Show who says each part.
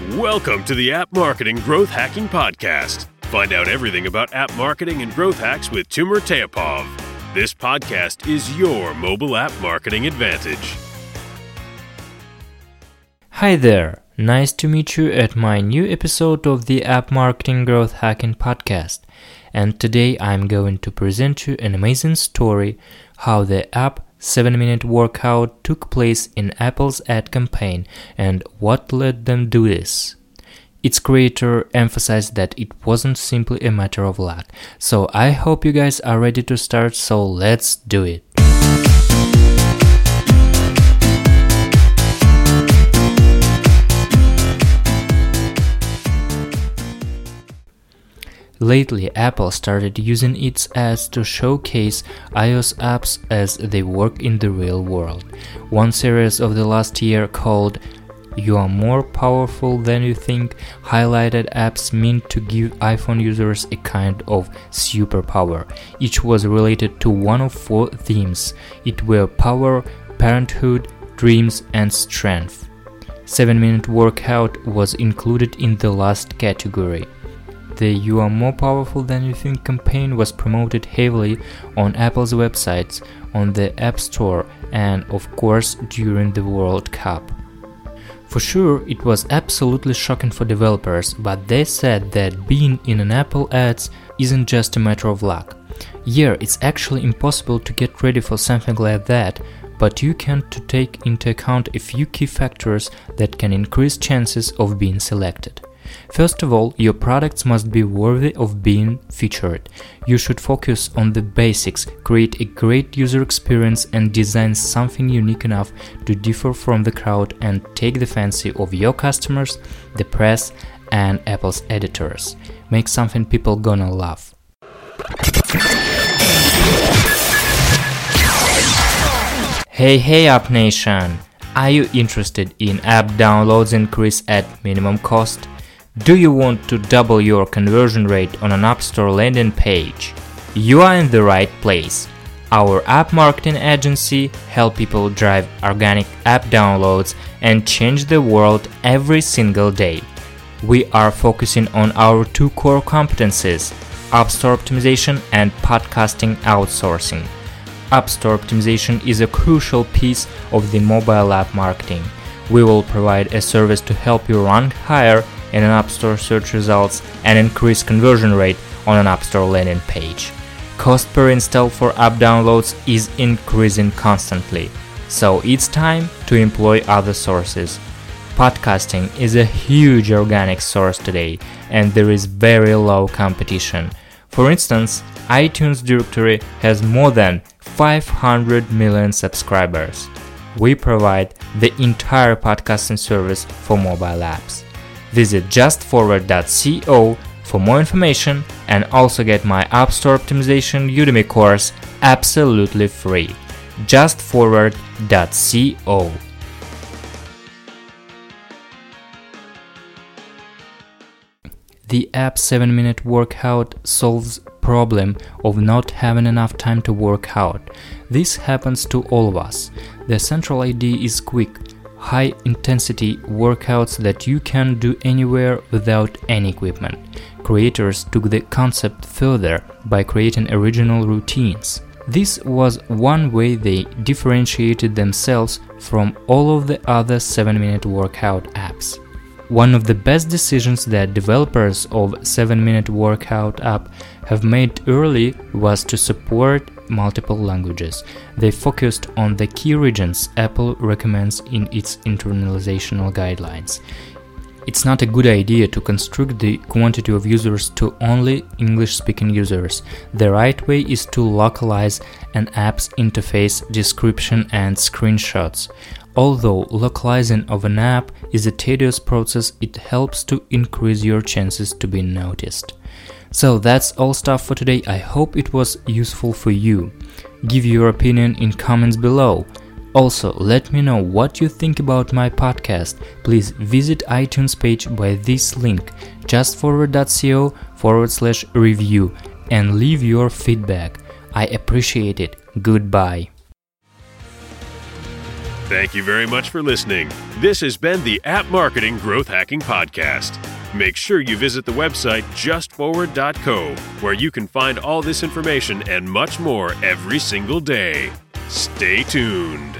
Speaker 1: Welcome to the App Marketing Growth Hacking Podcast. Find out everything about app marketing and growth hacks with Timur Teapov. This podcast is your mobile app marketing advantage.
Speaker 2: Hi there. Nice to meet you at my new episode of the App Marketing Growth Hacking Podcast. And today I'm going to present you an amazing story how the app 7 minute workout took place in Apple's ad campaign and what led them do this. Its creator emphasized that it wasn't simply a matter of luck. So I hope you guys are ready to start, so let's do it. Lately, Apple started using its ads to showcase iOS apps as they work in the real world. One series of the last year called You Are More Powerful Than You Think highlighted apps meant to give iPhone users a kind of superpower. Each was related to one of four themes. It were power, parenthood, dreams, and strength. 7 minute workout was included in the last category the You Are More Powerful Than You Think campaign was promoted heavily on Apple's websites, on the App Store, and of course during the World Cup. For sure, it was absolutely shocking for developers, but they said that being in an Apple ads isn't just a matter of luck. Yeah, it's actually impossible to get ready for something like that, but you can to take into account a few key factors that can increase chances of being selected. First of all, your products must be worthy of being featured. You should focus on the basics, create a great user experience, and design something unique enough to differ from the crowd and take the fancy of your customers, the press, and Apple's editors. Make something people gonna love. Hey, hey, App Nation! Are you interested in app downloads increase at minimum cost? Do you want to double your conversion rate on an App Store landing page? You are in the right place. Our app marketing agency help people drive organic app downloads and change the world every single day. We are focusing on our two core competencies, App Store optimization and podcasting outsourcing. App Store optimization is a crucial piece of the mobile app marketing. We will provide a service to help you rank higher in an App Store search results and increase conversion rate on an App Store landing page. Cost per install for app downloads is increasing constantly, so it's time to employ other sources. Podcasting is a huge organic source today, and there is very low competition. For instance, iTunes directory has more than 500 million subscribers. We provide the entire podcasting service for mobile apps. Visit justforward.co for more information and also get my App Store Optimization Udemy course absolutely free. justforward.co The app 7 minute workout solves problem of not having enough time to work out. This happens to all of us. The central idea is quick, high intensity workouts that you can do anywhere without any equipment. Creators took the concept further by creating original routines. This was one way they differentiated themselves from all of the other 7 minute workout apps. One of the best decisions that developers of 7 minute workout app have made early was to support multiple languages. They focused on the key regions Apple recommends in its internalizational guidelines. It's not a good idea to constrict the quantity of users to only English speaking users. The right way is to localize an app's interface, description, and screenshots. Although localizing of an app is a tedious process, it helps to increase your chances to be noticed. So that's all stuff for today. I hope it was useful for you. Give your opinion in comments below. Also, let me know what you think about my podcast. Please visit iTunes page by this link, justforward.co forward slash review, and leave your feedback. I appreciate it. Goodbye.
Speaker 1: Thank you very much for listening. This has been the App Marketing Growth Hacking Podcast. Make sure you visit the website justforward.co, where you can find all this information and much more every single day. Stay tuned.